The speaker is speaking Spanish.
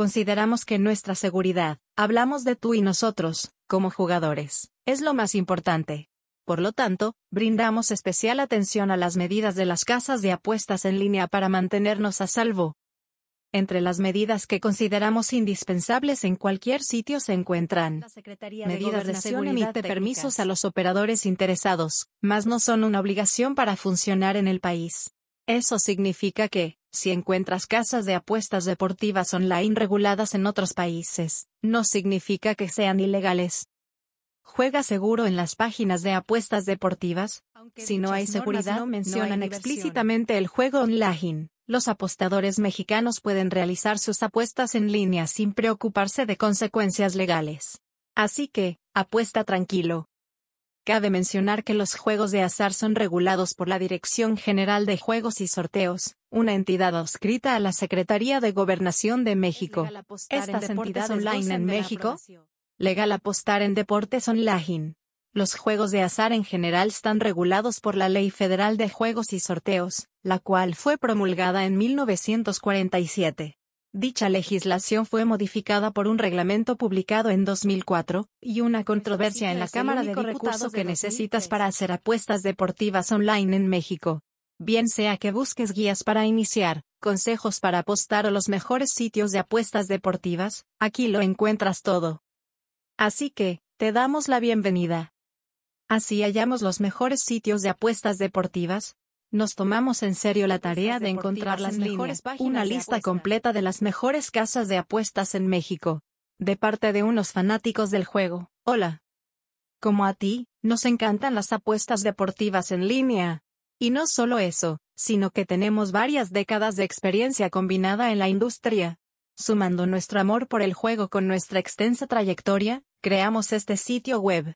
consideramos que nuestra seguridad, hablamos de tú y nosotros, como jugadores, es lo más importante. Por lo tanto, brindamos especial atención a las medidas de las casas de apuestas en línea para mantenernos a salvo. Entre las medidas que consideramos indispensables en cualquier sitio se encuentran medidas de seguridad emite permisos a los operadores interesados, mas no son una obligación para funcionar en el país. Eso significa que, si encuentras casas de apuestas deportivas online reguladas en otros países, no significa que sean ilegales. Juega seguro en las páginas de apuestas deportivas, si no hay seguridad, no mencionan explícitamente el juego online. Los apostadores mexicanos pueden realizar sus apuestas en línea sin preocuparse de consecuencias legales. Así que, apuesta tranquilo. Cabe mencionar que los juegos de azar son regulados por la Dirección General de Juegos y Sorteos, una entidad adscrita a la Secretaría de Gobernación de México. Estas entidades online en México. Legal apostar en deportes online. Los juegos de azar en general están regulados por la Ley Federal de Juegos y Sorteos, la cual fue promulgada en 1947. Dicha legislación fue modificada por un reglamento publicado en 2004, y una controversia en la Cámara de Diputados que necesitas para hacer apuestas deportivas online en México. Bien sea que busques guías para iniciar, consejos para apostar o los mejores sitios de apuestas deportivas, aquí lo encuentras todo. Así que, te damos la bienvenida. Así hallamos los mejores sitios de apuestas deportivas. Nos tomamos en serio la tarea de encontrar las mejores páginas una lista completa de las mejores casas de apuestas en México. De parte de unos fanáticos del juego. Hola. Como a ti, nos encantan las apuestas deportivas en línea. Y no solo eso, sino que tenemos varias décadas de experiencia combinada en la industria. Sumando nuestro amor por el juego con nuestra extensa trayectoria, creamos este sitio web,